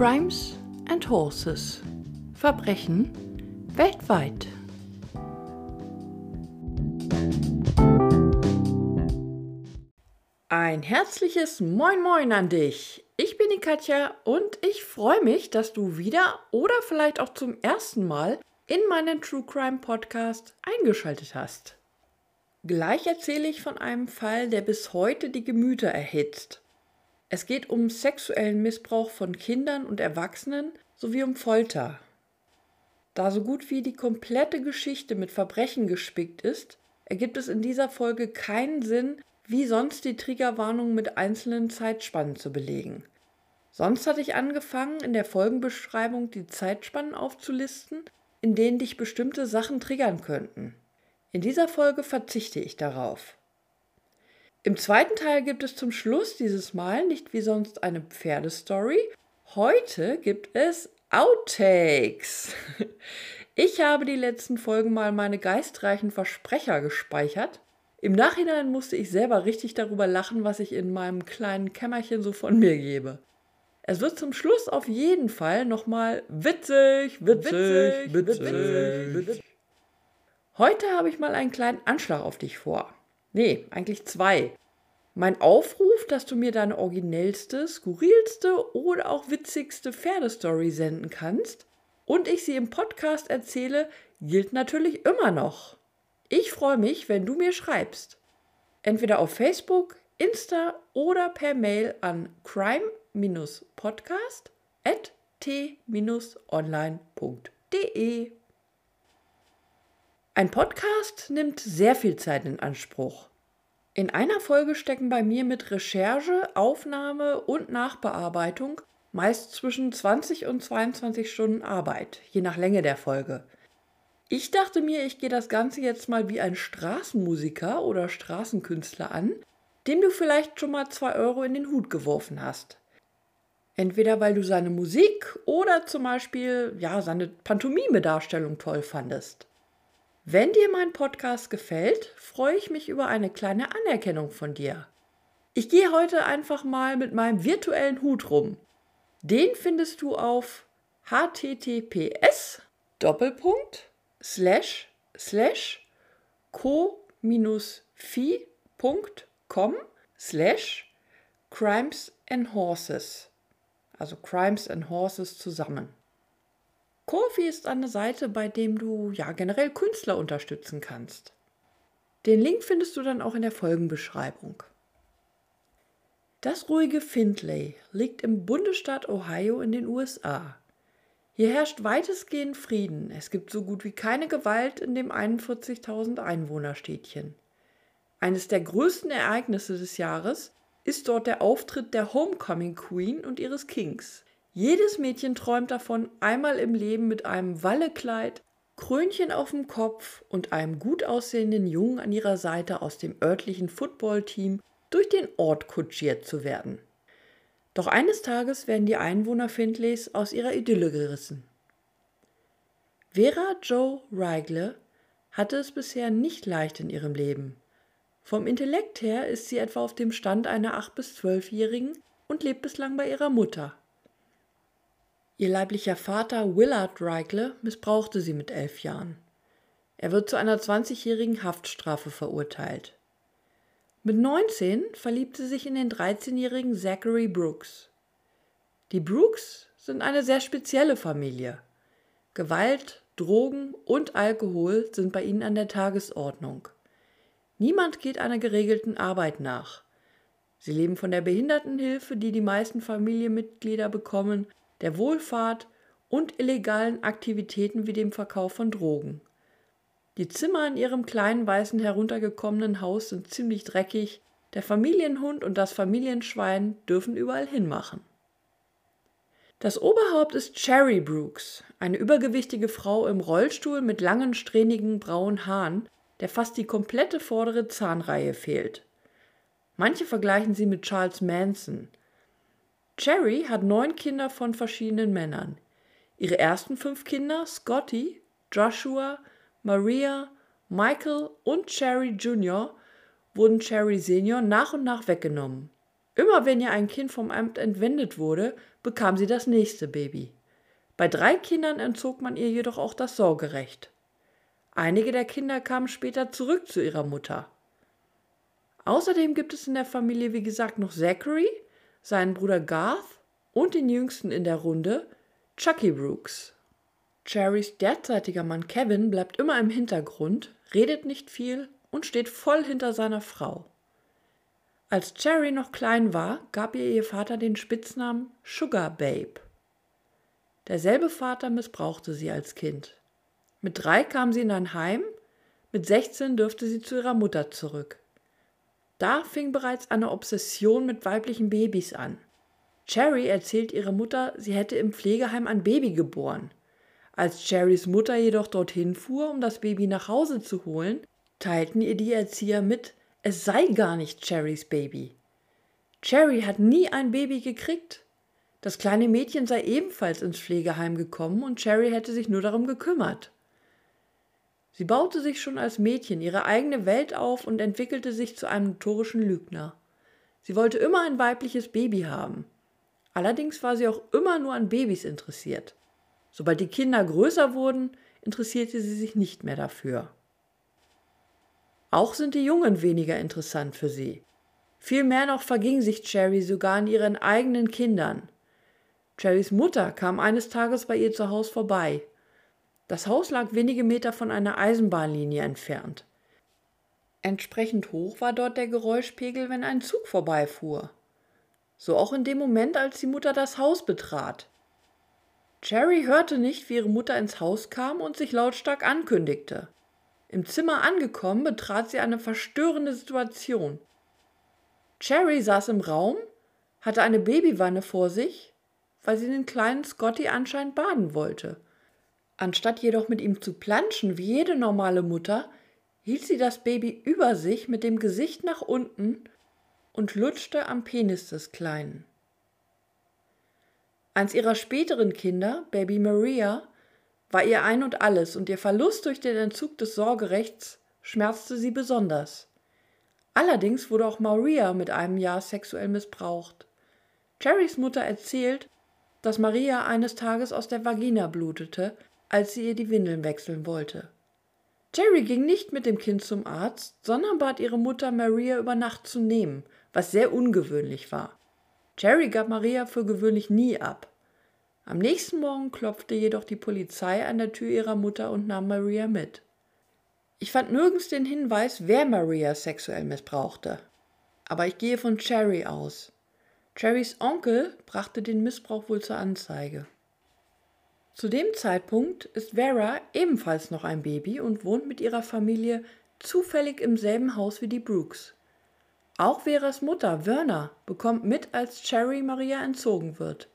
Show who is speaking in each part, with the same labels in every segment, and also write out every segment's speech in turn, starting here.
Speaker 1: Crimes and Horses. Verbrechen weltweit. Ein herzliches Moin Moin an dich. Ich bin die Katja und ich freue mich, dass du wieder oder vielleicht auch zum ersten Mal in meinen True Crime Podcast eingeschaltet hast. Gleich erzähle ich von einem Fall, der bis heute die Gemüter erhitzt. Es geht um sexuellen Missbrauch von Kindern und Erwachsenen sowie um Folter. Da so gut wie die komplette Geschichte mit Verbrechen gespickt ist, ergibt es in dieser Folge keinen Sinn, wie sonst die Triggerwarnung mit einzelnen Zeitspannen zu belegen. Sonst hatte ich angefangen, in der Folgenbeschreibung die Zeitspannen aufzulisten, in denen dich bestimmte Sachen triggern könnten. In dieser Folge verzichte ich darauf. Im zweiten Teil gibt es zum Schluss dieses Mal nicht wie sonst eine Pferdestory. Heute gibt es Outtakes. Ich habe die letzten Folgen mal meine geistreichen Versprecher gespeichert im Nachhinein musste ich selber richtig darüber lachen, was ich in meinem kleinen Kämmerchen so von mir gebe. Es wird zum Schluss auf jeden Fall nochmal witzig, witzig, witzig, witzig, witzig. Heute habe ich mal einen kleinen Anschlag auf dich vor. Nee, eigentlich zwei. Mein Aufruf, dass du mir deine originellste, skurrilste oder auch witzigste Pferdestory senden kannst und ich sie im Podcast erzähle, gilt natürlich immer noch. Ich freue mich, wenn du mir schreibst. Entweder auf Facebook, Insta oder per Mail an crime-podcast at t-online.de. Ein Podcast nimmt sehr viel Zeit in Anspruch. In einer Folge stecken bei mir mit Recherche, Aufnahme und Nachbearbeitung meist zwischen 20 und 22 Stunden Arbeit, je nach Länge der Folge. Ich dachte mir, ich gehe das Ganze jetzt mal wie ein Straßenmusiker oder Straßenkünstler an, dem du vielleicht schon mal zwei Euro in den Hut geworfen hast. Entweder weil du seine Musik oder zum Beispiel ja, seine Pantomime-Darstellung toll fandest. Wenn dir mein Podcast gefällt, freue ich mich über eine kleine Anerkennung von dir. Ich gehe heute einfach mal mit meinem virtuellen Hut rum. Den findest du auf https Doppelpunkt slash slash co-fi.com slash crimes and horses. Also Crimes and Horses zusammen. Kofi ist eine Seite, bei dem du ja generell Künstler unterstützen kannst. Den Link findest du dann auch in der Folgenbeschreibung. Das ruhige Findlay liegt im Bundesstaat Ohio in den USA. Hier herrscht weitestgehend Frieden. Es gibt so gut wie keine Gewalt in dem 41.000 Einwohnerstädtchen. Eines der größten Ereignisse des Jahres ist dort der Auftritt der Homecoming Queen und ihres Kings. Jedes Mädchen träumt davon, einmal im Leben mit einem Wallekleid, Krönchen auf dem Kopf und einem gut aussehenden Jungen an ihrer Seite aus dem örtlichen Footballteam durch den Ort kutschiert zu werden. Doch eines Tages werden die Einwohner Findlays aus ihrer Idylle gerissen. Vera Jo Reigle hatte es bisher nicht leicht in ihrem Leben. Vom Intellekt her ist sie etwa auf dem Stand einer 8- bis 12-Jährigen und lebt bislang bei ihrer Mutter. Ihr leiblicher Vater Willard Reigle missbrauchte sie mit elf Jahren. Er wird zu einer 20-jährigen Haftstrafe verurteilt. Mit 19 verliebt sie sich in den 13-jährigen Zachary Brooks. Die Brooks sind eine sehr spezielle Familie. Gewalt, Drogen und Alkohol sind bei ihnen an der Tagesordnung. Niemand geht einer geregelten Arbeit nach. Sie leben von der Behindertenhilfe, die die meisten Familienmitglieder bekommen, der Wohlfahrt und illegalen Aktivitäten wie dem Verkauf von Drogen. Die Zimmer in ihrem kleinen weißen heruntergekommenen Haus sind ziemlich dreckig, der Familienhund und das Familienschwein dürfen überall hinmachen. Das Oberhaupt ist Cherry Brooks, eine übergewichtige Frau im Rollstuhl mit langen, strähnigen braunen Haaren, der fast die komplette vordere Zahnreihe fehlt. Manche vergleichen sie mit Charles Manson. Cherry hat neun Kinder von verschiedenen Männern. Ihre ersten fünf Kinder, Scotty, Joshua, Maria, Michael und Cherry Jr. wurden Cherry Senior nach und nach weggenommen. Immer wenn ihr ein Kind vom Amt entwendet wurde, bekam sie das nächste Baby. Bei drei Kindern entzog man ihr jedoch auch das Sorgerecht. Einige der Kinder kamen später zurück zu ihrer Mutter. Außerdem gibt es in der Familie, wie gesagt, noch Zachary, seinen Bruder Garth und den jüngsten in der Runde, Chucky Brooks. Cherrys derzeitiger Mann Kevin bleibt immer im Hintergrund, redet nicht viel und steht voll hinter seiner Frau. Als Cherry noch klein war, gab ihr ihr Vater den Spitznamen Sugar Babe. Derselbe Vater missbrauchte sie als Kind. Mit drei kam sie in ein Heim, mit 16 dürfte sie zu ihrer Mutter zurück. Da fing bereits eine Obsession mit weiblichen Babys an. Cherry erzählt ihrer Mutter, sie hätte im Pflegeheim ein Baby geboren. Als Cherrys Mutter jedoch dorthin fuhr, um das Baby nach Hause zu holen, teilten ihr die Erzieher mit, es sei gar nicht Cherrys Baby. Cherry hat nie ein Baby gekriegt. Das kleine Mädchen sei ebenfalls ins Pflegeheim gekommen und Cherry hätte sich nur darum gekümmert. Sie baute sich schon als Mädchen ihre eigene Welt auf und entwickelte sich zu einem notorischen Lügner. Sie wollte immer ein weibliches Baby haben. Allerdings war sie auch immer nur an Babys interessiert. Sobald die Kinder größer wurden, interessierte sie sich nicht mehr dafür. Auch sind die Jungen weniger interessant für sie. Vielmehr noch verging sich Cherry sogar an ihren eigenen Kindern. Cherrys Mutter kam eines Tages bei ihr zu Hause vorbei. Das Haus lag wenige Meter von einer Eisenbahnlinie entfernt. Entsprechend hoch war dort der Geräuschpegel, wenn ein Zug vorbeifuhr. So auch in dem Moment, als die Mutter das Haus betrat. Cherry hörte nicht, wie ihre Mutter ins Haus kam und sich lautstark ankündigte. Im Zimmer angekommen, betrat sie eine verstörende Situation. Cherry saß im Raum, hatte eine Babywanne vor sich, weil sie den kleinen Scotty anscheinend baden wollte. Anstatt jedoch mit ihm zu planschen wie jede normale Mutter, hielt sie das Baby über sich mit dem Gesicht nach unten und lutschte am Penis des Kleinen. Eins ihrer späteren Kinder, Baby Maria, war ihr ein und alles und ihr Verlust durch den Entzug des Sorgerechts schmerzte sie besonders. Allerdings wurde auch Maria mit einem Jahr sexuell missbraucht. Cherrys Mutter erzählt, dass Maria eines Tages aus der Vagina blutete, als sie ihr die Windeln wechseln wollte. Jerry ging nicht mit dem Kind zum Arzt, sondern bat ihre Mutter, Maria über Nacht zu nehmen, was sehr ungewöhnlich war. Jerry gab Maria für gewöhnlich nie ab. Am nächsten Morgen klopfte jedoch die Polizei an der Tür ihrer Mutter und nahm Maria mit. Ich fand nirgends den Hinweis, wer Maria sexuell missbrauchte. Aber ich gehe von Cherry aus. Cherrys Onkel brachte den Missbrauch wohl zur Anzeige. Zu dem Zeitpunkt ist Vera ebenfalls noch ein Baby und wohnt mit ihrer Familie zufällig im selben Haus wie die Brooks. Auch Veras Mutter, Werner, bekommt mit, als Cherry Maria entzogen wird.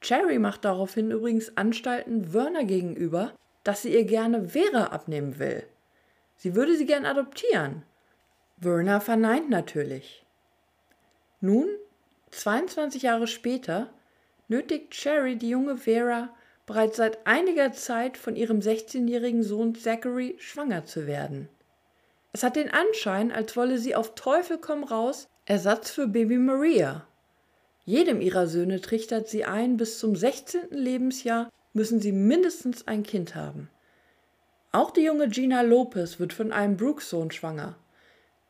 Speaker 1: Cherry macht daraufhin übrigens Anstalten Werner gegenüber, dass sie ihr gerne Vera abnehmen will. Sie würde sie gern adoptieren. Werner verneint natürlich. Nun, 22 Jahre später, nötigt Cherry die junge Vera bereits seit einiger Zeit von ihrem 16-jährigen Sohn Zachary schwanger zu werden. Es hat den Anschein, als wolle sie auf Teufel komm raus Ersatz für Baby Maria jedem ihrer Söhne trichtert sie ein, bis zum 16. Lebensjahr müssen sie mindestens ein Kind haben. Auch die junge Gina Lopez wird von einem Brooks-Sohn schwanger.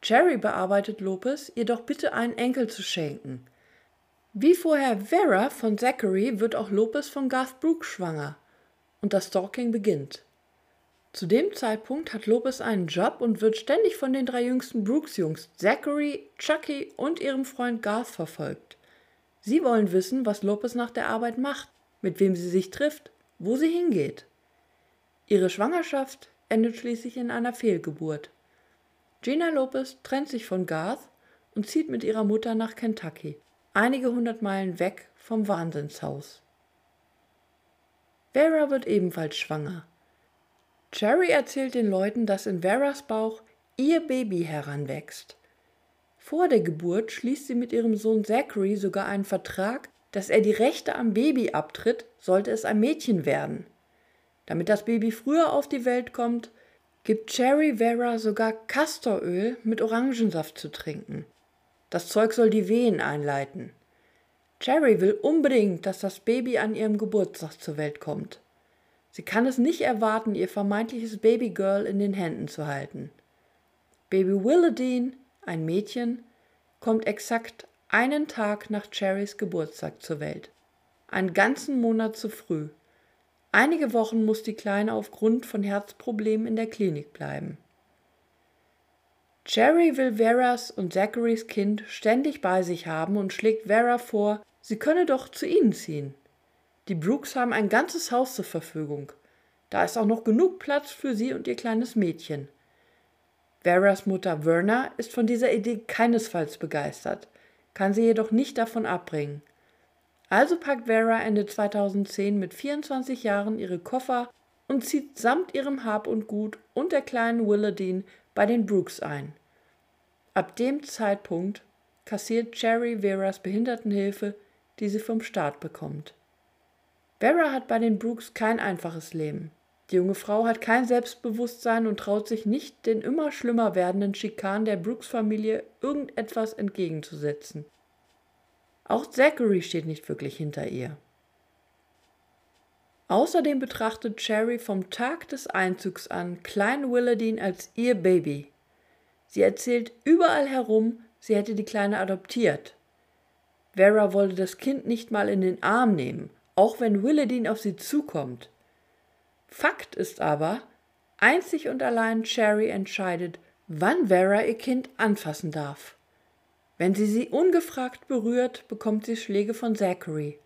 Speaker 1: Cherry bearbeitet Lopez, ihr doch bitte einen Enkel zu schenken. Wie vorher Vera von Zachary wird auch Lopez von Garth Brooks schwanger. Und das Stalking beginnt. Zu dem Zeitpunkt hat Lopez einen Job und wird ständig von den drei jüngsten Brooks-Jungs, Zachary, Chucky und ihrem Freund Garth verfolgt. Sie wollen wissen, was Lopez nach der Arbeit macht, mit wem sie sich trifft, wo sie hingeht. Ihre Schwangerschaft endet schließlich in einer Fehlgeburt. Gina Lopez trennt sich von Garth und zieht mit ihrer Mutter nach Kentucky, einige hundert Meilen weg vom Wahnsinnshaus. Vera wird ebenfalls schwanger. Cherry erzählt den Leuten, dass in Veras Bauch ihr Baby heranwächst. Vor der Geburt schließt sie mit ihrem Sohn Zachary sogar einen Vertrag, dass er die Rechte am Baby abtritt, sollte es ein Mädchen werden. Damit das Baby früher auf die Welt kommt, gibt Cherry Vera sogar Castoröl mit Orangensaft zu trinken. Das Zeug soll die Wehen einleiten. Cherry will unbedingt, dass das Baby an ihrem Geburtstag zur Welt kommt. Sie kann es nicht erwarten, ihr vermeintliches Babygirl in den Händen zu halten. Baby Willadine, ein Mädchen, kommt exakt einen Tag nach Cherrys Geburtstag zur Welt. Einen ganzen Monat zu früh. Einige Wochen muss die Kleine aufgrund von Herzproblemen in der Klinik bleiben. Cherry will Veras und Zacharys Kind ständig bei sich haben und schlägt Vera vor, sie könne doch zu ihnen ziehen. Die Brooks haben ein ganzes Haus zur Verfügung. Da ist auch noch genug Platz für sie und ihr kleines Mädchen. Veras Mutter Verna ist von dieser Idee keinesfalls begeistert, kann sie jedoch nicht davon abbringen. Also packt Vera Ende 2010 mit 24 Jahren ihre Koffer und zieht samt ihrem Hab und Gut und der kleinen Willadine bei den Brooks ein. Ab dem Zeitpunkt kassiert Cherry Veras Behindertenhilfe, die sie vom Staat bekommt. Vera hat bei den Brooks kein einfaches Leben. Die junge Frau hat kein Selbstbewusstsein und traut sich nicht, den immer schlimmer werdenden Schikanen der Brooks-Familie irgendetwas entgegenzusetzen. Auch Zachary steht nicht wirklich hinter ihr. Außerdem betrachtet Cherry vom Tag des Einzugs an Klein Willadine als ihr Baby. Sie erzählt überall herum, sie hätte die Kleine adoptiert. Vera wollte das Kind nicht mal in den Arm nehmen, auch wenn Willadine auf sie zukommt. Fakt ist aber, einzig und allein Cherry entscheidet, wann Vera ihr Kind anfassen darf. Wenn sie sie ungefragt berührt, bekommt sie Schläge von Zachary.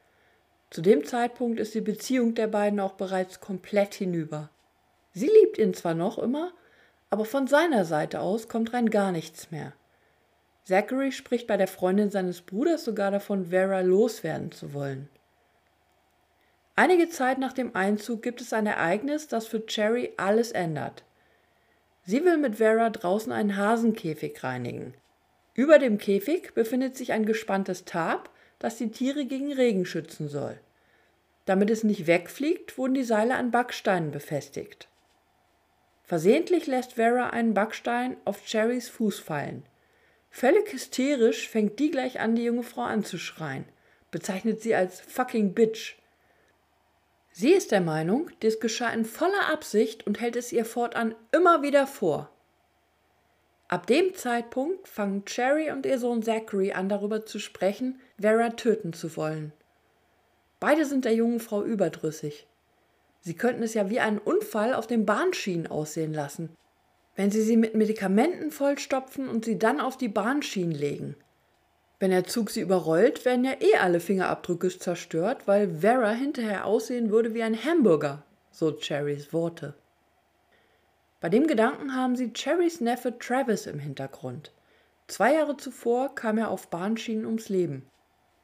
Speaker 1: Zu dem Zeitpunkt ist die Beziehung der beiden auch bereits komplett hinüber. Sie liebt ihn zwar noch immer, aber von seiner Seite aus kommt rein gar nichts mehr. Zachary spricht bei der Freundin seines Bruders sogar davon, Vera loswerden zu wollen. Einige Zeit nach dem Einzug gibt es ein Ereignis, das für Cherry alles ändert. Sie will mit Vera draußen einen Hasenkäfig reinigen. Über dem Käfig befindet sich ein gespanntes Tab, das die Tiere gegen Regen schützen soll. Damit es nicht wegfliegt, wurden die Seile an Backsteinen befestigt. Versehentlich lässt Vera einen Backstein auf Cherrys Fuß fallen. Völlig hysterisch fängt die gleich an, die junge Frau anzuschreien, bezeichnet sie als fucking Bitch. Sie ist der Meinung, dies geschah in voller Absicht und hält es ihr fortan immer wieder vor. Ab dem Zeitpunkt fangen Cherry und ihr Sohn Zachary an darüber zu sprechen, Vera töten zu wollen. Beide sind der jungen Frau überdrüssig. Sie könnten es ja wie einen Unfall auf den Bahnschienen aussehen lassen, wenn sie sie mit Medikamenten vollstopfen und sie dann auf die Bahnschienen legen. Wenn der Zug sie überrollt, werden ja eh alle Fingerabdrücke zerstört, weil Vera hinterher aussehen würde wie ein Hamburger, so Cherrys Worte. Bei dem Gedanken haben sie Cherrys Neffe Travis im Hintergrund. Zwei Jahre zuvor kam er auf Bahnschienen ums Leben.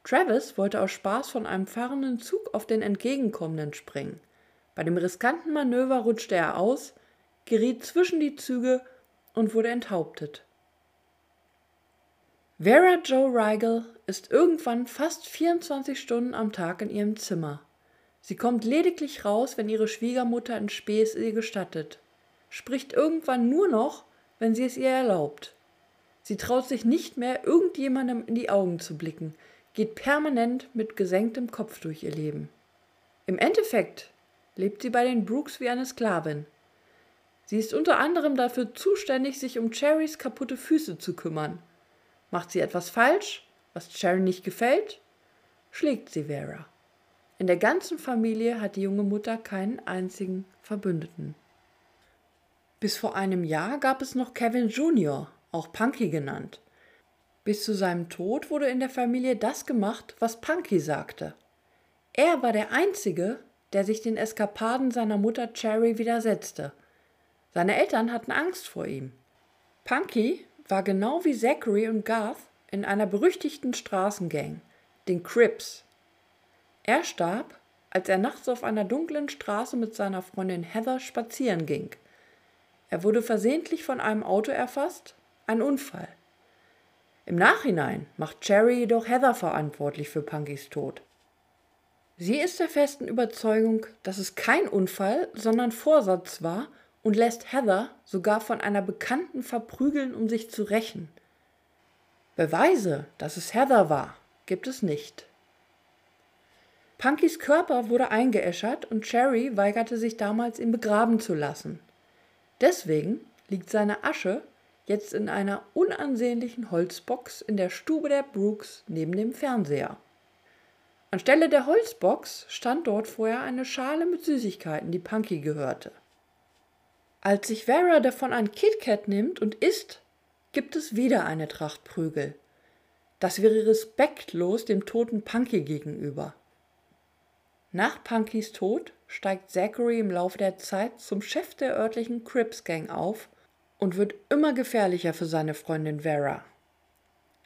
Speaker 1: Travis wollte aus Spaß von einem fahrenden Zug auf den entgegenkommenden springen. Bei dem riskanten Manöver rutschte er aus, geriet zwischen die Züge und wurde enthauptet. Vera Jo Rigel ist irgendwann fast 24 Stunden am Tag in ihrem Zimmer. Sie kommt lediglich raus, wenn ihre Schwiegermutter in Späß ihr gestattet spricht irgendwann nur noch, wenn sie es ihr erlaubt. Sie traut sich nicht mehr, irgendjemandem in die Augen zu blicken, geht permanent mit gesenktem Kopf durch ihr Leben. Im Endeffekt lebt sie bei den Brooks wie eine Sklavin. Sie ist unter anderem dafür zuständig, sich um Cherrys kaputte Füße zu kümmern. Macht sie etwas falsch, was Cherry nicht gefällt, schlägt sie Vera. In der ganzen Familie hat die junge Mutter keinen einzigen Verbündeten. Bis vor einem Jahr gab es noch Kevin Jr., auch Punky genannt. Bis zu seinem Tod wurde in der Familie das gemacht, was Punky sagte. Er war der Einzige, der sich den Eskapaden seiner Mutter Cherry widersetzte. Seine Eltern hatten Angst vor ihm. Punky war genau wie Zachary und Garth in einer berüchtigten Straßengang, den Crips. Er starb, als er nachts auf einer dunklen Straße mit seiner Freundin Heather spazieren ging. Er wurde versehentlich von einem Auto erfasst, ein Unfall. Im Nachhinein macht Cherry jedoch Heather verantwortlich für Punkys Tod. Sie ist der festen Überzeugung, dass es kein Unfall, sondern Vorsatz war und lässt Heather sogar von einer Bekannten verprügeln, um sich zu rächen. Beweise, dass es Heather war, gibt es nicht. Punkys Körper wurde eingeäschert und Cherry weigerte sich damals, ihn begraben zu lassen. Deswegen liegt seine Asche jetzt in einer unansehnlichen Holzbox in der Stube der Brooks neben dem Fernseher. Anstelle der Holzbox stand dort vorher eine Schale mit Süßigkeiten, die Punky gehörte. Als sich Vera davon ein KitKat nimmt und isst, gibt es wieder eine Tracht Prügel. Das wäre respektlos dem toten Punky gegenüber. Nach Punkys Tod steigt Zachary im Laufe der Zeit zum Chef der örtlichen Crips Gang auf und wird immer gefährlicher für seine Freundin Vera.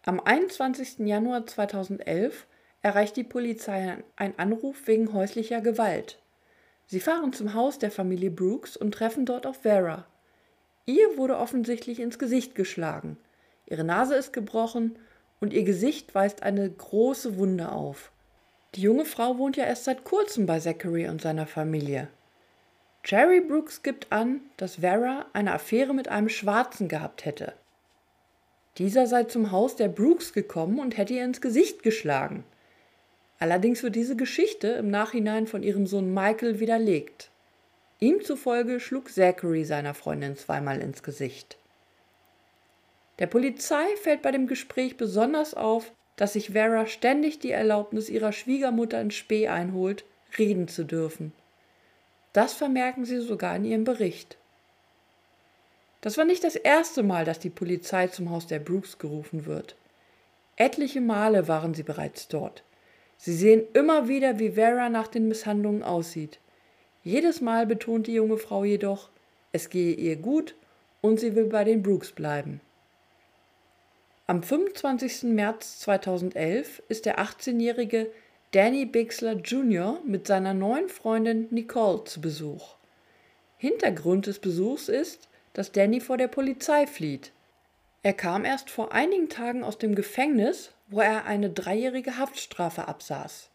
Speaker 1: Am 21. Januar 2011 erreicht die Polizei einen Anruf wegen häuslicher Gewalt. Sie fahren zum Haus der Familie Brooks und treffen dort auf Vera. Ihr wurde offensichtlich ins Gesicht geschlagen. Ihre Nase ist gebrochen und ihr Gesicht weist eine große Wunde auf. Die junge Frau wohnt ja erst seit kurzem bei Zachary und seiner Familie. Jerry Brooks gibt an, dass Vera eine Affäre mit einem Schwarzen gehabt hätte. Dieser sei zum Haus der Brooks gekommen und hätte ihr ins Gesicht geschlagen. Allerdings wird diese Geschichte im Nachhinein von ihrem Sohn Michael widerlegt. Ihm zufolge schlug Zachary seiner Freundin zweimal ins Gesicht. Der Polizei fällt bei dem Gespräch besonders auf, dass sich Vera ständig die Erlaubnis ihrer Schwiegermutter in Spee einholt, reden zu dürfen. Das vermerken sie sogar in ihrem Bericht. Das war nicht das erste Mal, dass die Polizei zum Haus der Brooks gerufen wird. Etliche Male waren sie bereits dort. Sie sehen immer wieder, wie Vera nach den Misshandlungen aussieht. Jedes Mal betont die junge Frau jedoch, es gehe ihr gut und sie will bei den Brooks bleiben. Am 25. März 2011 ist der 18-jährige Danny Bixler Jr. mit seiner neuen Freundin Nicole zu Besuch. Hintergrund des Besuchs ist, dass Danny vor der Polizei flieht. Er kam erst vor einigen Tagen aus dem Gefängnis, wo er eine dreijährige Haftstrafe absaß.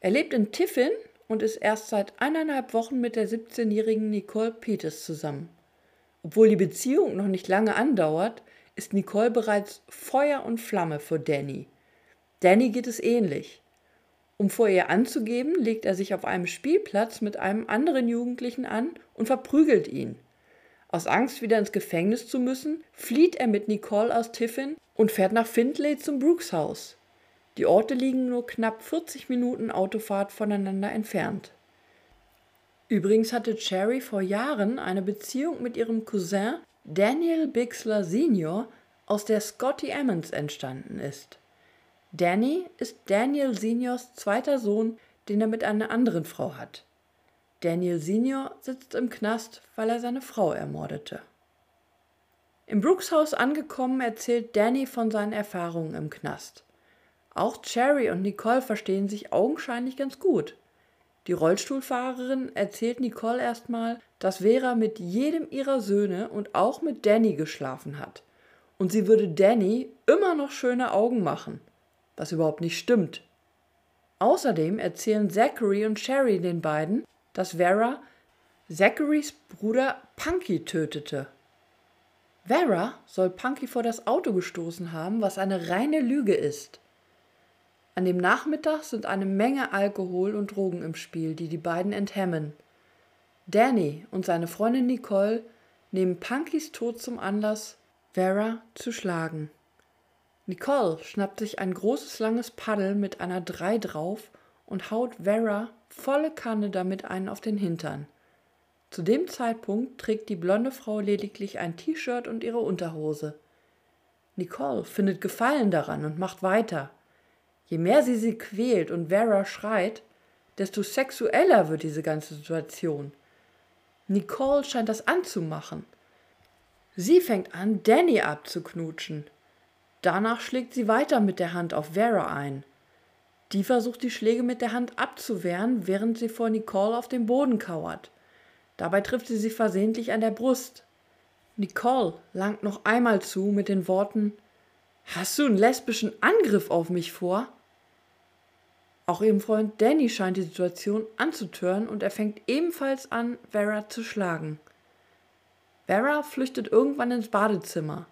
Speaker 1: Er lebt in Tiffin und ist erst seit eineinhalb Wochen mit der 17-jährigen Nicole Peters zusammen. Obwohl die Beziehung noch nicht lange andauert, ist Nicole bereits Feuer und Flamme für Danny. Danny geht es ähnlich. Um vor ihr anzugeben, legt er sich auf einem Spielplatz mit einem anderen Jugendlichen an und verprügelt ihn. Aus Angst, wieder ins Gefängnis zu müssen, flieht er mit Nicole aus Tiffin und fährt nach Findlay zum Brooks Haus. Die Orte liegen nur knapp 40 Minuten Autofahrt voneinander entfernt. Übrigens hatte Cherry vor Jahren eine Beziehung mit ihrem Cousin Daniel Bixler Sr., aus der Scotty Emmons entstanden ist. Danny ist Daniel Seniors zweiter Sohn, den er mit einer anderen Frau hat. Daniel Senior sitzt im Knast, weil er seine Frau ermordete. Im Brooks Haus angekommen, erzählt Danny von seinen Erfahrungen im Knast. Auch Cherry und Nicole verstehen sich augenscheinlich ganz gut. Die Rollstuhlfahrerin erzählt Nicole erstmal, dass Vera mit jedem ihrer Söhne und auch mit Danny geschlafen hat. Und sie würde Danny immer noch schöne Augen machen was überhaupt nicht stimmt. Außerdem erzählen Zachary und Sherry den beiden, dass Vera Zacharys Bruder Punky tötete. Vera soll Punky vor das Auto gestoßen haben, was eine reine Lüge ist. An dem Nachmittag sind eine Menge Alkohol und Drogen im Spiel, die die beiden enthemmen. Danny und seine Freundin Nicole nehmen Punkys Tod zum Anlass, Vera zu schlagen. Nicole schnappt sich ein großes langes Paddel mit einer Drei drauf und haut Vera volle Kanne damit einen auf den Hintern. Zu dem Zeitpunkt trägt die blonde Frau lediglich ein T-Shirt und ihre Unterhose. Nicole findet Gefallen daran und macht weiter. Je mehr sie sie quält und Vera schreit, desto sexueller wird diese ganze Situation. Nicole scheint das anzumachen. Sie fängt an, Danny abzuknutschen. Danach schlägt sie weiter mit der Hand auf Vera ein. Die versucht die Schläge mit der Hand abzuwehren, während sie vor Nicole auf dem Boden kauert. Dabei trifft sie sie versehentlich an der Brust. Nicole langt noch einmal zu mit den Worten Hast du einen lesbischen Angriff auf mich vor? Auch ihrem Freund Danny scheint die Situation anzutören und er fängt ebenfalls an, Vera zu schlagen. Vera flüchtet irgendwann ins Badezimmer.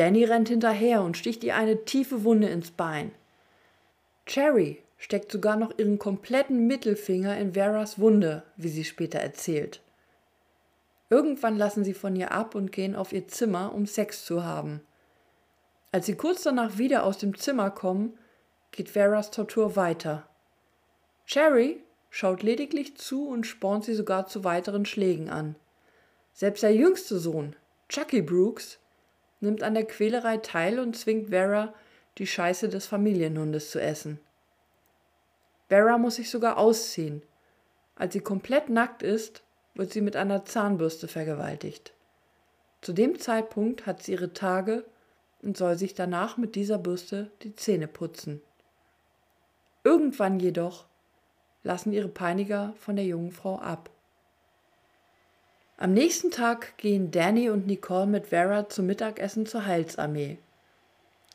Speaker 1: Danny rennt hinterher und sticht ihr eine tiefe Wunde ins Bein. Cherry steckt sogar noch ihren kompletten Mittelfinger in Veras Wunde, wie sie später erzählt. Irgendwann lassen sie von ihr ab und gehen auf ihr Zimmer, um Sex zu haben. Als sie kurz danach wieder aus dem Zimmer kommen, geht Veras Tortur weiter. Cherry schaut lediglich zu und spornt sie sogar zu weiteren Schlägen an. Selbst der jüngste Sohn, Chucky Brooks, nimmt an der Quälerei teil und zwingt Vera, die Scheiße des Familienhundes zu essen. Vera muss sich sogar ausziehen. Als sie komplett nackt ist, wird sie mit einer Zahnbürste vergewaltigt. Zu dem Zeitpunkt hat sie ihre Tage und soll sich danach mit dieser Bürste die Zähne putzen. Irgendwann jedoch lassen ihre Peiniger von der jungen Frau ab. Am nächsten Tag gehen Danny und Nicole mit Vera zum Mittagessen zur Heilsarmee.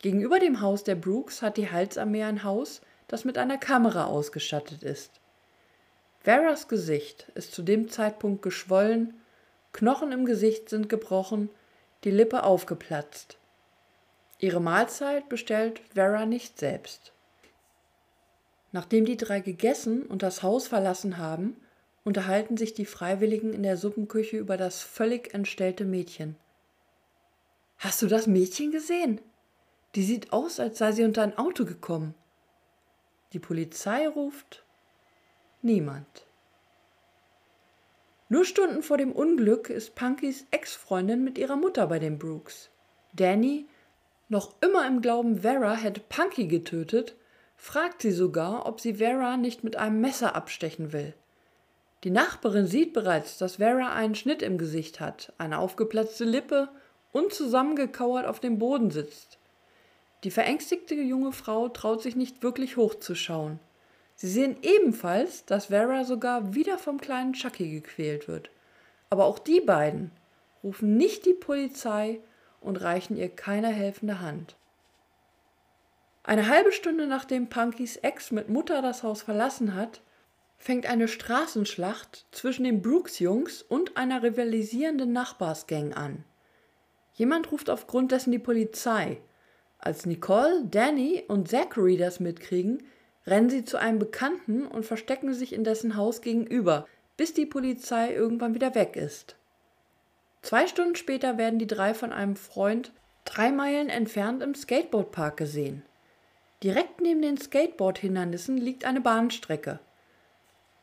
Speaker 1: Gegenüber dem Haus der Brooks hat die Heilsarmee ein Haus, das mit einer Kamera ausgestattet ist. Veras Gesicht ist zu dem Zeitpunkt geschwollen, Knochen im Gesicht sind gebrochen, die Lippe aufgeplatzt. Ihre Mahlzeit bestellt Vera nicht selbst. Nachdem die drei gegessen und das Haus verlassen haben, unterhalten sich die Freiwilligen in der Suppenküche über das völlig entstellte Mädchen. Hast du das Mädchen gesehen? Die sieht aus, als sei sie unter ein Auto gekommen. Die Polizei ruft niemand. Nur Stunden vor dem Unglück ist Punkys Ex-Freundin mit ihrer Mutter bei den Brooks. Danny, noch immer im Glauben, Vera hätte Punky getötet, fragt sie sogar, ob sie Vera nicht mit einem Messer abstechen will. Die Nachbarin sieht bereits, dass Vera einen Schnitt im Gesicht hat, eine aufgeplatzte Lippe und zusammengekauert auf dem Boden sitzt. Die verängstigte junge Frau traut sich nicht wirklich hochzuschauen. Sie sehen ebenfalls, dass Vera sogar wieder vom kleinen Chucky gequält wird. Aber auch die beiden rufen nicht die Polizei und reichen ihr keine helfende Hand. Eine halbe Stunde nachdem Punkys Ex mit Mutter das Haus verlassen hat, fängt eine Straßenschlacht zwischen den Brooks-Jungs und einer rivalisierenden Nachbarsgang an. Jemand ruft aufgrund dessen die Polizei. Als Nicole, Danny und Zachary das mitkriegen, rennen sie zu einem Bekannten und verstecken sich in dessen Haus gegenüber, bis die Polizei irgendwann wieder weg ist. Zwei Stunden später werden die drei von einem Freund drei Meilen entfernt im Skateboardpark gesehen. Direkt neben den Skateboard-Hindernissen liegt eine Bahnstrecke.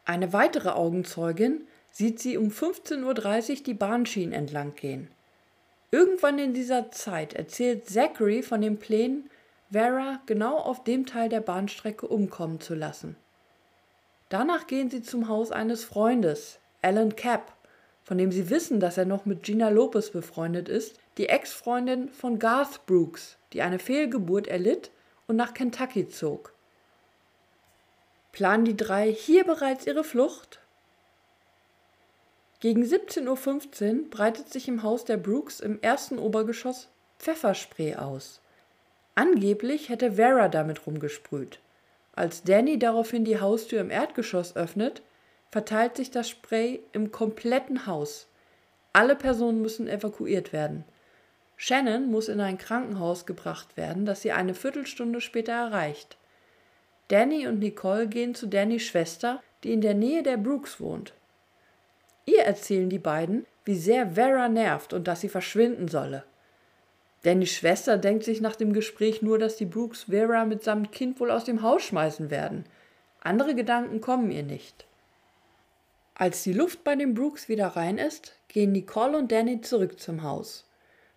Speaker 1: Eine weitere Augenzeugin sieht sie um 15.30 Uhr die Bahnschienen entlang gehen. Irgendwann in dieser Zeit erzählt Zachary von den Plänen, Vera genau auf dem Teil der Bahnstrecke umkommen zu lassen. Danach gehen sie zum Haus eines Freundes, Alan Capp, von dem sie wissen, dass er noch mit Gina Lopez befreundet ist, die Ex-Freundin von Garth Brooks, die eine Fehlgeburt erlitt und nach Kentucky zog. Planen die drei hier bereits ihre Flucht? Gegen 17.15 Uhr breitet sich im Haus der Brooks im ersten Obergeschoss Pfefferspray aus. Angeblich hätte Vera damit rumgesprüht. Als Danny daraufhin die Haustür im Erdgeschoss öffnet, verteilt sich das Spray im kompletten Haus. Alle Personen müssen evakuiert werden. Shannon muss in ein Krankenhaus gebracht werden, das sie eine Viertelstunde später erreicht. Danny und Nicole gehen zu Dannys Schwester, die in der Nähe der Brooks wohnt. Ihr erzählen die beiden, wie sehr Vera nervt und dass sie verschwinden solle. Die Schwester denkt sich nach dem Gespräch nur, dass die Brooks Vera mitsamt Kind wohl aus dem Haus schmeißen werden. Andere Gedanken kommen ihr nicht. Als die Luft bei den Brooks wieder rein ist, gehen Nicole und Danny zurück zum Haus.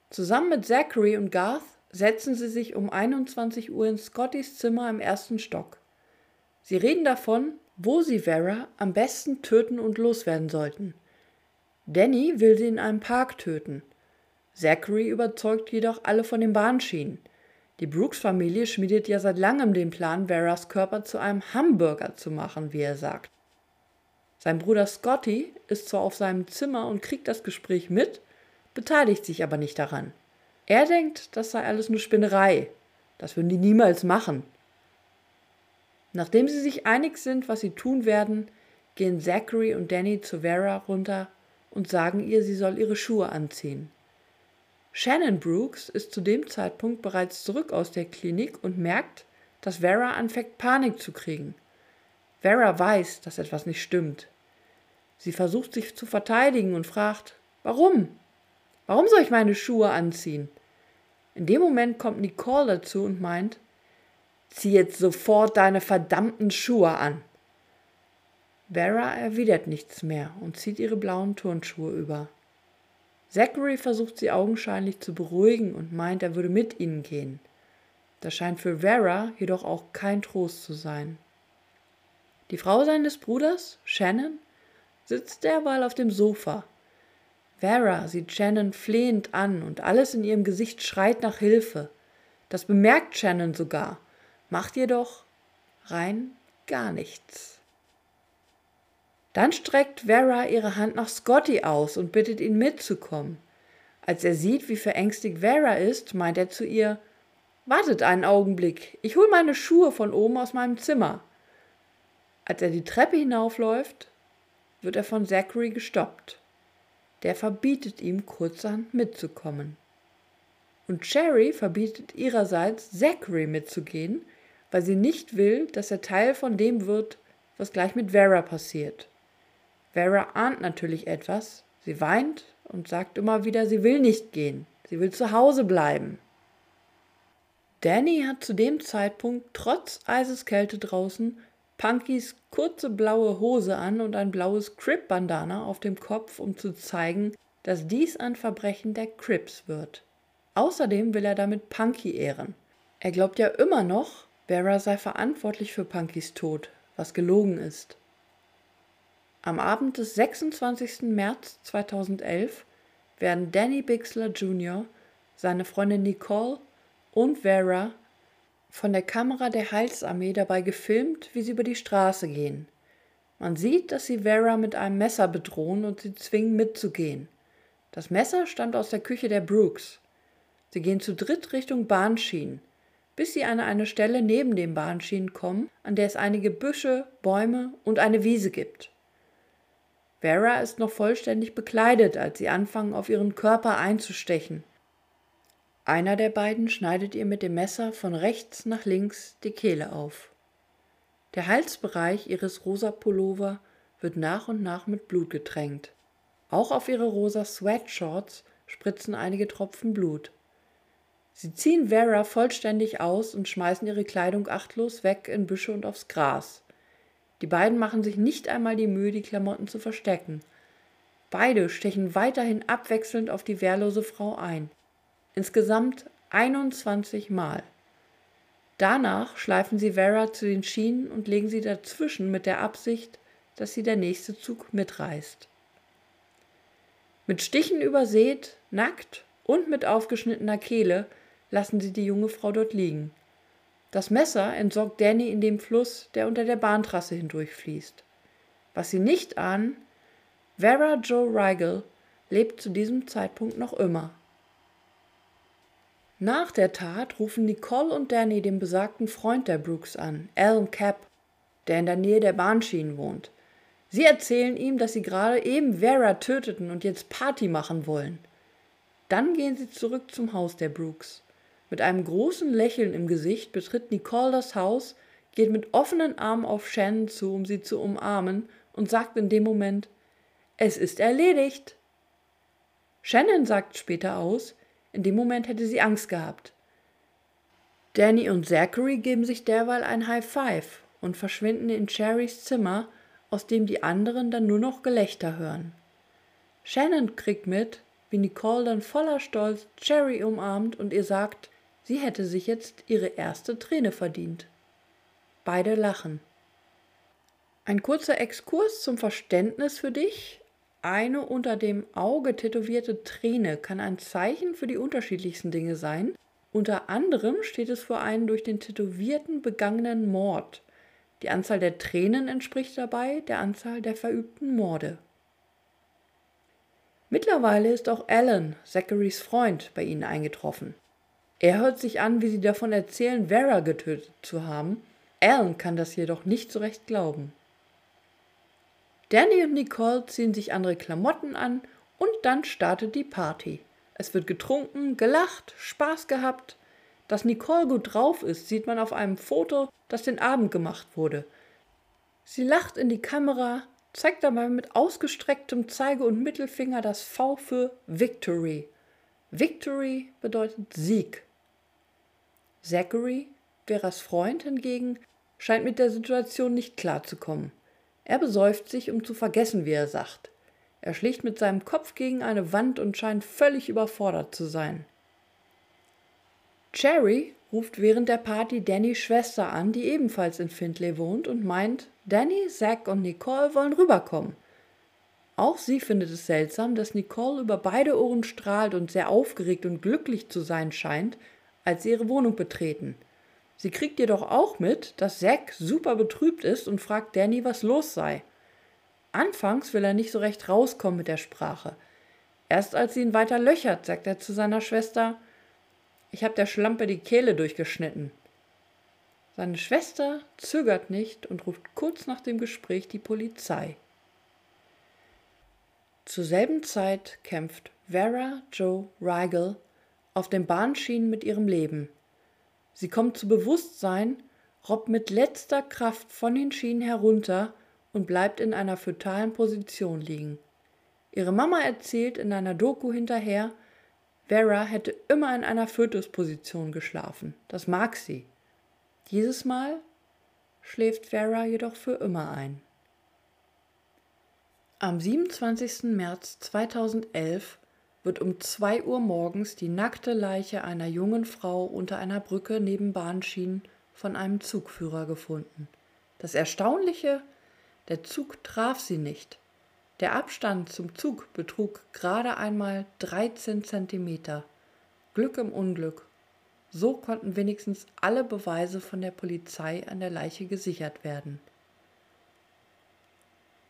Speaker 1: Zusammen mit Zachary und Garth setzen sie sich um 21 Uhr in Scottys Zimmer im ersten Stock. Sie reden davon, wo sie Vera am besten töten und loswerden sollten. Danny will sie in einem Park töten – Zachary überzeugt jedoch alle von den Bahnschienen. Die Brooks-Familie schmiedet ja seit langem den Plan, Veras Körper zu einem Hamburger zu machen, wie er sagt. Sein Bruder Scotty ist zwar auf seinem Zimmer und kriegt das Gespräch mit, beteiligt sich aber nicht daran. Er denkt, das sei alles nur Spinnerei. Das würden die niemals machen. Nachdem sie sich einig sind, was sie tun werden, gehen Zachary und Danny zu Vera runter und sagen ihr, sie soll ihre Schuhe anziehen. Shannon Brooks ist zu dem Zeitpunkt bereits zurück aus der Klinik und merkt, dass Vera anfängt Panik zu kriegen. Vera weiß, dass etwas nicht stimmt. Sie versucht sich zu verteidigen und fragt, warum? Warum soll ich meine Schuhe anziehen? In dem Moment kommt Nicole dazu und meint, zieh jetzt sofort deine verdammten Schuhe an. Vera erwidert nichts mehr und zieht ihre blauen Turnschuhe über. Zachary versucht sie augenscheinlich zu beruhigen und meint, er würde mit ihnen gehen. Das scheint für Vera jedoch auch kein Trost zu sein. Die Frau seines Bruders, Shannon, sitzt derweil auf dem Sofa. Vera sieht Shannon flehend an und alles in ihrem Gesicht schreit nach Hilfe. Das bemerkt Shannon sogar, macht jedoch rein gar nichts. Dann streckt Vera ihre Hand nach Scotty aus und bittet ihn mitzukommen. Als er sieht, wie verängstigt Vera ist, meint er zu ihr, Wartet einen Augenblick, ich hol meine Schuhe von oben aus meinem Zimmer. Als er die Treppe hinaufläuft, wird er von Zachary gestoppt. Der verbietet ihm kurzerhand mitzukommen. Und Sherry verbietet ihrerseits Zachary mitzugehen, weil sie nicht will, dass er Teil von dem wird, was gleich mit Vera passiert. Vera ahnt natürlich etwas. Sie weint und sagt immer wieder, sie will nicht gehen. Sie will zu Hause bleiben. Danny hat zu dem Zeitpunkt trotz Eiseskälte draußen Punkys kurze blaue Hose an und ein blaues Crip-Bandana auf dem Kopf, um zu zeigen, dass dies ein Verbrechen der Crips wird. Außerdem will er damit Punky ehren. Er glaubt ja immer noch, Vera sei verantwortlich für Punkys Tod, was gelogen ist. Am Abend des 26. März 2011 werden Danny Bixler Jr., seine Freundin Nicole und Vera von der Kamera der Heilsarmee dabei gefilmt, wie sie über die Straße gehen. Man sieht, dass sie Vera mit einem Messer bedrohen und sie zwingen mitzugehen. Das Messer stammt aus der Küche der Brooks. Sie gehen zu dritt Richtung Bahnschienen, bis sie an eine Stelle neben den Bahnschienen kommen, an der es einige Büsche, Bäume und eine Wiese gibt. Vera ist noch vollständig bekleidet, als sie anfangen, auf ihren Körper einzustechen. Einer der beiden schneidet ihr mit dem Messer von rechts nach links die Kehle auf. Der Halsbereich ihres rosa Pullover wird nach und nach mit Blut getränkt. Auch auf ihre rosa Sweatshorts spritzen einige Tropfen Blut. Sie ziehen Vera vollständig aus und schmeißen ihre Kleidung achtlos weg in Büsche und aufs Gras. Die beiden machen sich nicht einmal die Mühe, die Klamotten zu verstecken. Beide stechen weiterhin abwechselnd auf die wehrlose Frau ein. Insgesamt 21 Mal. Danach schleifen sie Vera zu den Schienen und legen sie dazwischen mit der Absicht, dass sie der nächste Zug mitreißt. Mit Stichen übersät, nackt und mit aufgeschnittener Kehle lassen sie die junge Frau dort liegen. Das Messer entsorgt Danny in dem Fluss, der unter der Bahntrasse hindurchfließt. Was sie nicht ahnen, Vera Joe Rigel lebt zu diesem Zeitpunkt noch immer. Nach der Tat rufen Nicole und Danny den besagten Freund der Brooks an, Alan Capp, der in der Nähe der Bahnschienen wohnt. Sie erzählen ihm, dass sie gerade eben Vera töteten und jetzt Party machen wollen. Dann gehen sie zurück zum Haus der Brooks. Mit einem großen Lächeln im Gesicht betritt Nicole das Haus, geht mit offenen Armen auf Shannon zu, um sie zu umarmen, und sagt in dem Moment, es ist erledigt. Shannon sagt später aus, in dem Moment hätte sie Angst gehabt. Danny und Zachary geben sich derweil ein High Five und verschwinden in Cherrys Zimmer, aus dem die anderen dann nur noch Gelächter hören. Shannon kriegt mit, wie Nicole dann voller Stolz Cherry umarmt und ihr sagt, Sie hätte sich jetzt ihre erste Träne verdient. Beide lachen. Ein kurzer Exkurs zum Verständnis für dich. Eine unter dem Auge tätowierte Träne kann ein Zeichen für die unterschiedlichsten Dinge sein. Unter anderem steht es für einen durch den Tätowierten begangenen Mord. Die Anzahl der Tränen entspricht dabei der Anzahl der verübten Morde. Mittlerweile ist auch Alan, Zacharys Freund, bei ihnen eingetroffen. Er hört sich an, wie sie davon erzählen, Vera getötet zu haben. Alan kann das jedoch nicht so recht glauben. Danny und Nicole ziehen sich andere Klamotten an und dann startet die Party. Es wird getrunken, gelacht, Spaß gehabt. Dass Nicole gut drauf ist, sieht man auf einem Foto, das den Abend gemacht wurde. Sie lacht in die Kamera, zeigt dabei mit ausgestrecktem Zeige- und Mittelfinger das V für Victory. Victory bedeutet Sieg. Zachary, Veras Freund hingegen, scheint mit der Situation nicht klarzukommen. Er besäuft sich, um zu vergessen, wie er sagt. Er schlicht mit seinem Kopf gegen eine Wand und scheint völlig überfordert zu sein. Cherry ruft während der Party Dannys Schwester an, die ebenfalls in Findlay wohnt, und meint, Danny, Zack und Nicole wollen rüberkommen. Auch sie findet es seltsam, dass Nicole über beide Ohren strahlt und sehr aufgeregt und glücklich zu sein scheint, als sie ihre Wohnung betreten. Sie kriegt jedoch auch mit, dass Zack super betrübt ist und fragt Danny, was los sei. Anfangs will er nicht so recht rauskommen mit der Sprache. Erst als sie ihn weiter löchert, sagt er zu seiner Schwester, ich habe der Schlampe die Kehle durchgeschnitten. Seine Schwester zögert nicht und ruft kurz nach dem Gespräch die Polizei. Zur selben Zeit kämpft Vera Joe Rigel auf den Bahnschienen mit ihrem Leben. Sie kommt zu Bewusstsein, robbt mit letzter Kraft von den Schienen herunter und bleibt in einer fötalen Position liegen. Ihre Mama erzählt in einer Doku hinterher, Vera hätte immer in einer Fötusposition geschlafen. Das mag sie. Dieses Mal schläft Vera jedoch für immer ein. Am 27. März 2011 wird um 2 Uhr morgens die nackte Leiche einer jungen Frau unter einer Brücke neben Bahnschienen von einem Zugführer gefunden. Das Erstaunliche, der Zug traf sie nicht. Der Abstand zum Zug betrug gerade einmal 13 Zentimeter. Glück im Unglück. So konnten wenigstens alle Beweise von der Polizei an der Leiche gesichert werden.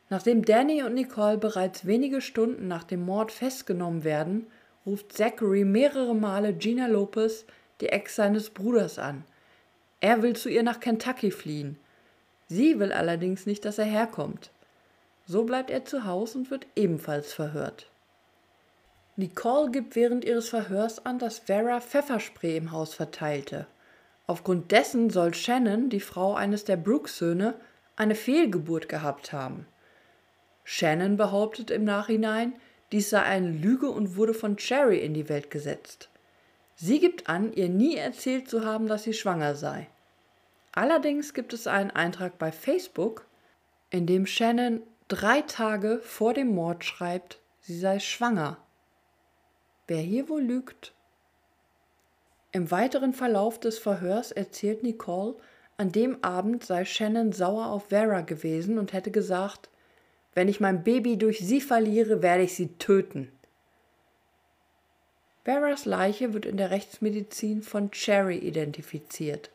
Speaker 1: Nachdem Danny und Nicole bereits wenige Stunden nach dem Mord festgenommen werden, ruft Zachary mehrere Male Gina Lopez, die Ex seines Bruders, an. Er will zu ihr nach Kentucky fliehen. Sie will allerdings nicht, dass er herkommt. So bleibt er zu Hause und wird ebenfalls verhört. Nicole gibt während ihres Verhörs an, dass Vera Pfefferspray im Haus verteilte. Aufgrund dessen soll Shannon, die Frau eines der Brooks-Söhne, eine Fehlgeburt gehabt haben. Shannon behauptet im Nachhinein, dies sei eine Lüge und wurde von Cherry in die Welt gesetzt. Sie gibt an, ihr nie erzählt zu haben, dass sie schwanger sei. Allerdings gibt es einen Eintrag bei Facebook, in dem Shannon drei Tage vor dem Mord schreibt, sie sei schwanger. Wer hier wohl lügt? Im weiteren Verlauf des Verhörs erzählt Nicole, an dem Abend sei Shannon sauer auf Vera gewesen und hätte gesagt, wenn ich mein Baby durch sie verliere, werde ich sie töten. Veras Leiche wird in der Rechtsmedizin von Cherry identifiziert.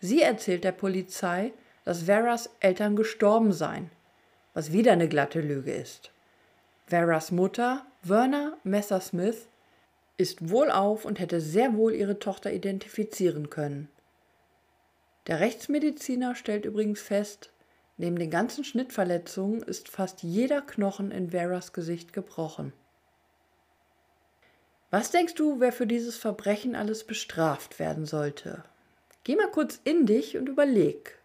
Speaker 1: Sie erzählt der Polizei, dass Veras Eltern gestorben seien, was wieder eine glatte Lüge ist. Veras Mutter, Werner Messersmith, ist wohlauf und hätte sehr wohl ihre Tochter identifizieren können. Der Rechtsmediziner stellt übrigens fest, Neben den ganzen Schnittverletzungen ist fast jeder Knochen in Veras Gesicht gebrochen. Was denkst du, wer für dieses Verbrechen alles bestraft werden sollte? Geh mal kurz in dich und überleg.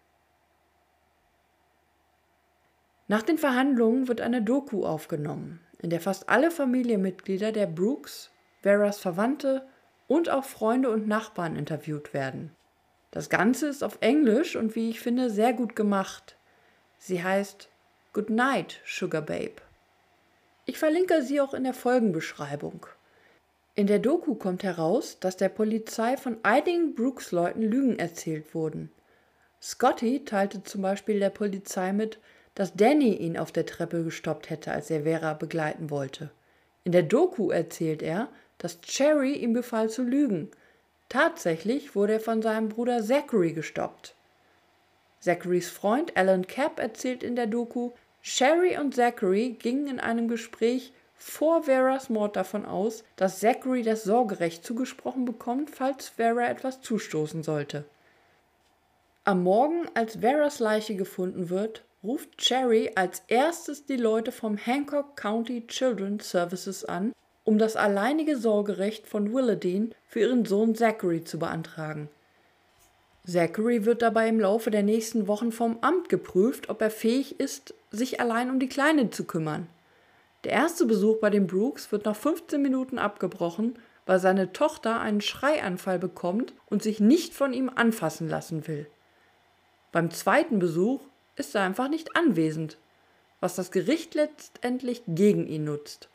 Speaker 1: Nach den Verhandlungen wird eine Doku aufgenommen, in der fast alle Familienmitglieder der Brooks, Veras Verwandte und auch Freunde und Nachbarn interviewt werden. Das Ganze ist auf Englisch und wie ich finde sehr gut gemacht. Sie heißt Good Night, Sugar Babe. Ich verlinke sie auch in der Folgenbeschreibung. In der Doku kommt heraus, dass der Polizei von einigen Brooks-Leuten Lügen erzählt wurden. Scotty teilte zum Beispiel der Polizei mit, dass Danny ihn auf der Treppe gestoppt hätte, als er Vera begleiten wollte. In der Doku erzählt er, dass Cherry ihm befahl zu lügen. Tatsächlich wurde er von seinem Bruder Zachary gestoppt. Zacharys Freund Alan Capp erzählt in der Doku, Sherry und Zachary gingen in einem Gespräch vor Veras Mord davon aus, dass Zachary das Sorgerecht zugesprochen bekommt, falls Vera etwas zustoßen sollte. Am Morgen, als Veras Leiche gefunden wird, ruft Cherry als erstes die Leute vom Hancock County Children's Services an, um das alleinige Sorgerecht von Willadine für ihren Sohn Zachary zu beantragen. Zachary wird dabei im Laufe der nächsten Wochen vom Amt geprüft, ob er fähig ist, sich allein um die Kleine zu kümmern. Der erste Besuch bei den Brooks wird nach 15 Minuten abgebrochen, weil seine Tochter einen Schreianfall bekommt und sich nicht von ihm anfassen lassen will. Beim zweiten Besuch ist er einfach nicht anwesend, was das Gericht letztendlich gegen ihn nutzt.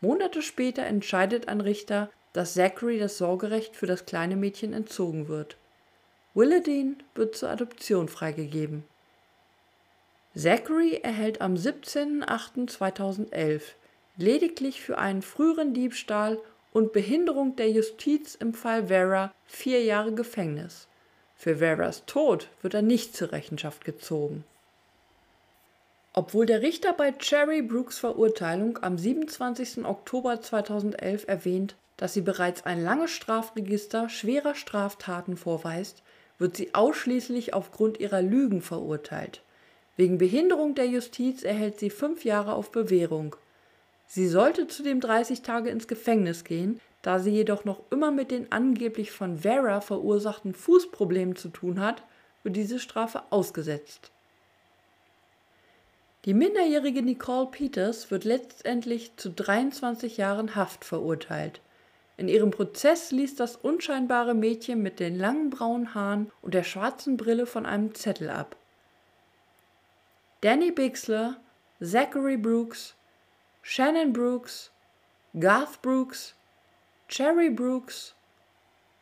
Speaker 1: Monate später entscheidet ein Richter, dass Zachary das Sorgerecht für das kleine Mädchen entzogen wird. Willadine wird zur Adoption freigegeben. Zachary erhält am 17.08.2011 lediglich für einen früheren Diebstahl und Behinderung der Justiz im Fall Vera vier Jahre Gefängnis. Für Veras Tod wird er nicht zur Rechenschaft gezogen. Obwohl der Richter bei Cherry Brooks Verurteilung am 27. Oktober 2011 erwähnt, dass sie bereits ein langes Strafregister schwerer Straftaten vorweist, wird sie ausschließlich aufgrund ihrer Lügen verurteilt. Wegen Behinderung der Justiz erhält sie fünf Jahre auf Bewährung. Sie sollte zudem 30 Tage ins Gefängnis gehen, da sie jedoch noch immer mit den angeblich von Vera verursachten Fußproblemen zu tun hat, wird diese Strafe ausgesetzt. Die minderjährige Nicole Peters wird letztendlich zu 23 Jahren Haft verurteilt. In ihrem Prozess ließ das unscheinbare Mädchen mit den langen braunen Haaren und der schwarzen Brille von einem Zettel ab. Danny Bixler, Zachary Brooks, Shannon Brooks, Garth Brooks, Cherry Brooks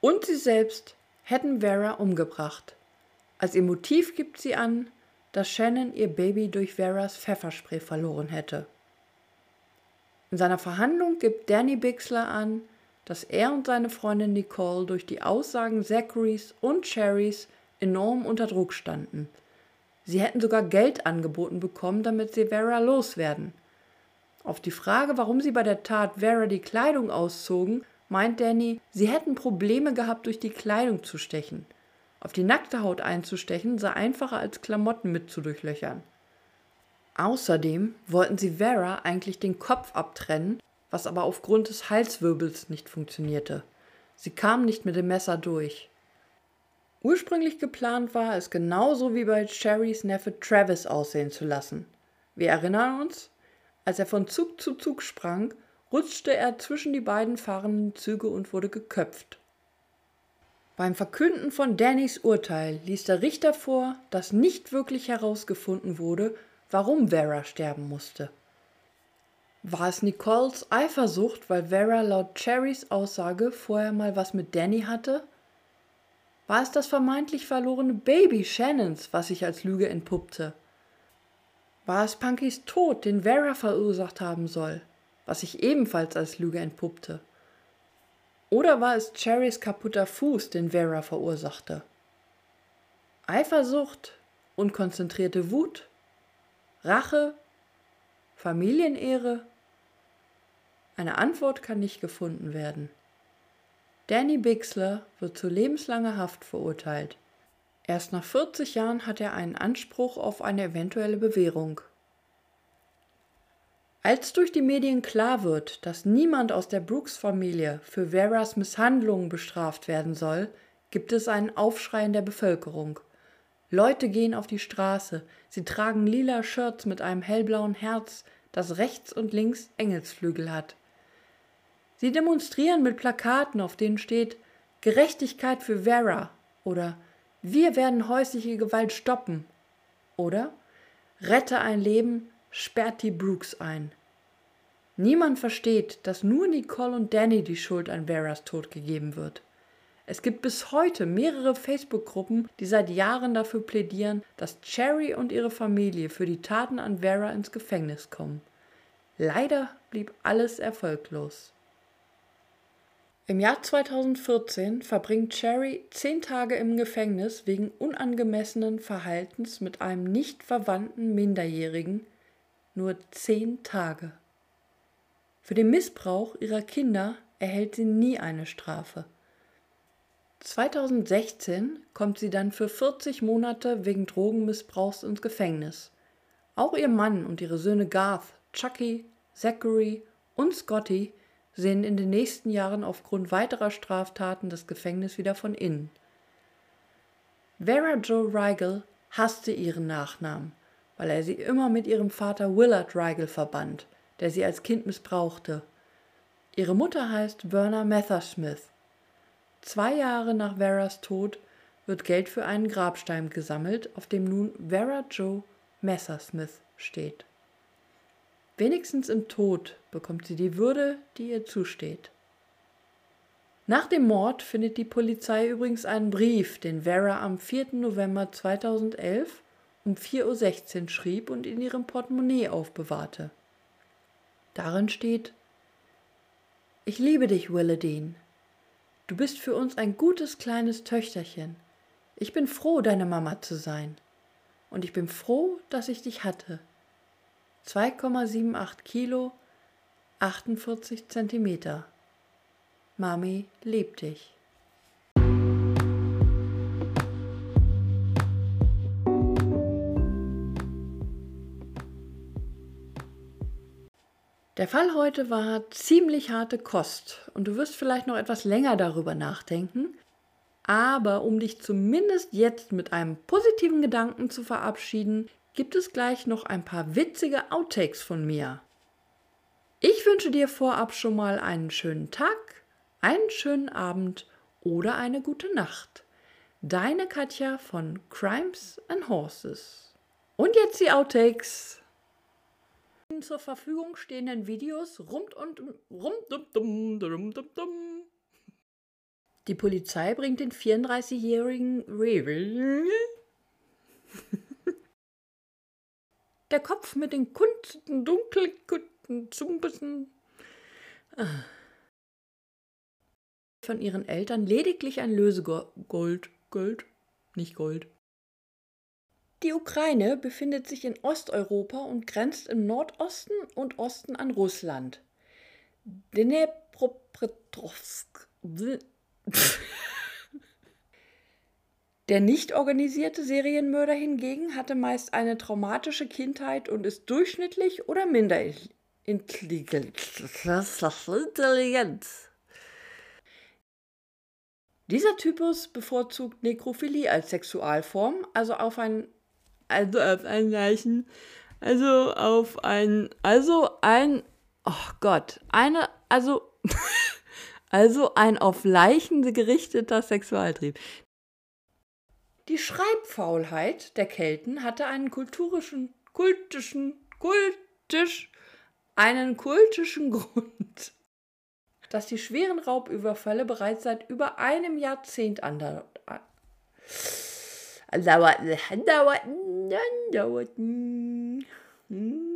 Speaker 1: und sie selbst hätten Vera umgebracht. Als ihr Motiv gibt sie an, dass Shannon ihr Baby durch Veras Pfefferspray verloren hätte. In seiner Verhandlung gibt Danny Bixler an, dass er und seine Freundin Nicole durch die Aussagen Zacharys und Cherrys enorm unter Druck standen. Sie hätten sogar Geld angeboten bekommen, damit sie Vera loswerden. Auf die Frage, warum sie bei der Tat Vera die Kleidung auszogen, meint Danny, sie hätten Probleme gehabt, durch die Kleidung zu stechen. Auf die nackte Haut einzustechen sei einfacher als Klamotten mit zu durchlöchern. Außerdem wollten sie Vera eigentlich den Kopf abtrennen, was aber aufgrund des Halswirbels nicht funktionierte. Sie kam nicht mit dem Messer durch. Ursprünglich geplant war es genauso wie bei Cherrys Neffe Travis aussehen zu lassen. Wir erinnern uns, als er von Zug zu Zug sprang, rutschte er zwischen die beiden fahrenden Züge und wurde geköpft. Beim Verkünden von Dannys Urteil ließ der Richter vor, dass nicht wirklich herausgefunden wurde, warum Vera sterben musste. War es Nicoles Eifersucht, weil Vera laut Cherrys Aussage vorher mal was mit Danny hatte? War es das vermeintlich verlorene Baby Shannons, was sich als Lüge entpuppte? War es Punkys Tod, den Vera verursacht haben soll, was sich ebenfalls als Lüge entpuppte? Oder war es Cherrys kaputter Fuß, den Vera verursachte? Eifersucht, unkonzentrierte Wut, Rache, Familienehre, eine Antwort kann nicht gefunden werden. Danny Bixler wird zu lebenslanger Haft verurteilt. Erst nach 40 Jahren hat er einen Anspruch auf eine eventuelle Bewährung. Als durch die Medien klar wird, dass niemand aus der Brooks-Familie für Veras Misshandlungen bestraft werden soll, gibt es einen Aufschrei in der Bevölkerung. Leute gehen auf die Straße, sie tragen lila Shirts mit einem hellblauen Herz, das rechts und links Engelsflügel hat. Sie demonstrieren mit Plakaten, auf denen steht Gerechtigkeit für Vera oder Wir werden häusliche Gewalt stoppen oder Rette ein Leben, sperrt die Brooks ein. Niemand versteht, dass nur Nicole und Danny die Schuld an Veras Tod gegeben wird. Es gibt bis heute mehrere Facebook-Gruppen, die seit Jahren dafür plädieren, dass Cherry und ihre Familie für die Taten an Vera ins Gefängnis kommen. Leider blieb alles erfolglos. Im Jahr 2014 verbringt Cherry zehn Tage im Gefängnis wegen unangemessenen Verhaltens mit einem nicht verwandten Minderjährigen. Nur zehn Tage. Für den Missbrauch ihrer Kinder erhält sie nie eine Strafe. 2016 kommt sie dann für 40 Monate wegen Drogenmissbrauchs ins Gefängnis. Auch ihr Mann und ihre Söhne Garth, Chucky, Zachary und Scotty sehen in den nächsten Jahren aufgrund weiterer Straftaten das Gefängnis wieder von innen. Vera Jo Rigel hasste ihren Nachnamen, weil er sie immer mit ihrem Vater Willard Rigel verband, der sie als Kind missbrauchte. Ihre Mutter heißt Verna Messersmith. Zwei Jahre nach Veras Tod wird Geld für einen Grabstein gesammelt, auf dem nun Vera Jo Messersmith steht. Wenigstens im Tod bekommt sie die Würde, die ihr zusteht. Nach dem Mord findet die Polizei übrigens einen Brief, den Vera am 4. November 2011 um 4.16 Uhr schrieb und in ihrem Portemonnaie aufbewahrte. Darin steht: Ich liebe dich, Willadine. Du bist für uns ein gutes kleines Töchterchen. Ich bin froh, deine Mama zu sein. Und ich bin froh, dass ich dich hatte. 2,78 Kilo, 48 Zentimeter. Mami liebt dich. Der Fall heute war ziemlich harte Kost und du wirst vielleicht noch etwas länger darüber nachdenken, aber um dich zumindest jetzt mit einem positiven Gedanken zu verabschieden, gibt es gleich noch ein paar witzige Outtakes von mir. Ich wünsche dir vorab schon mal einen schönen Tag, einen schönen Abend oder eine gute Nacht. Deine Katja von Crimes and Horses. Und jetzt die Outtakes zur Verfügung stehenden Videos rund und rum dum, dum, dum, dum, dum. Die Polizei bringt den 34-jährigen Der Kopf mit den kunsten dunkelkunden Zumbissen von ihren Eltern lediglich ein Lösegold, Gold, nicht Gold, die Ukraine befindet sich in Osteuropa und grenzt im Nordosten und Osten an Russland. Dnepropetrovsk. Der nicht organisierte Serienmörder hingegen hatte meist eine traumatische Kindheit und ist durchschnittlich oder minder intelligent. Dieser Typus bevorzugt Nekrophilie als Sexualform, also auf ein also auf ein Leichen, also auf ein, also ein, oh Gott, eine, also, also ein auf Leichen gerichteter Sexualtrieb. Die Schreibfaulheit der Kelten hatte einen kulturischen, kultischen, kultisch, einen kultischen Grund, dass die schweren Raubüberfälle bereits seit über einem Jahrzehnt andauerten dauerten, dauerten, dauerten. Hm.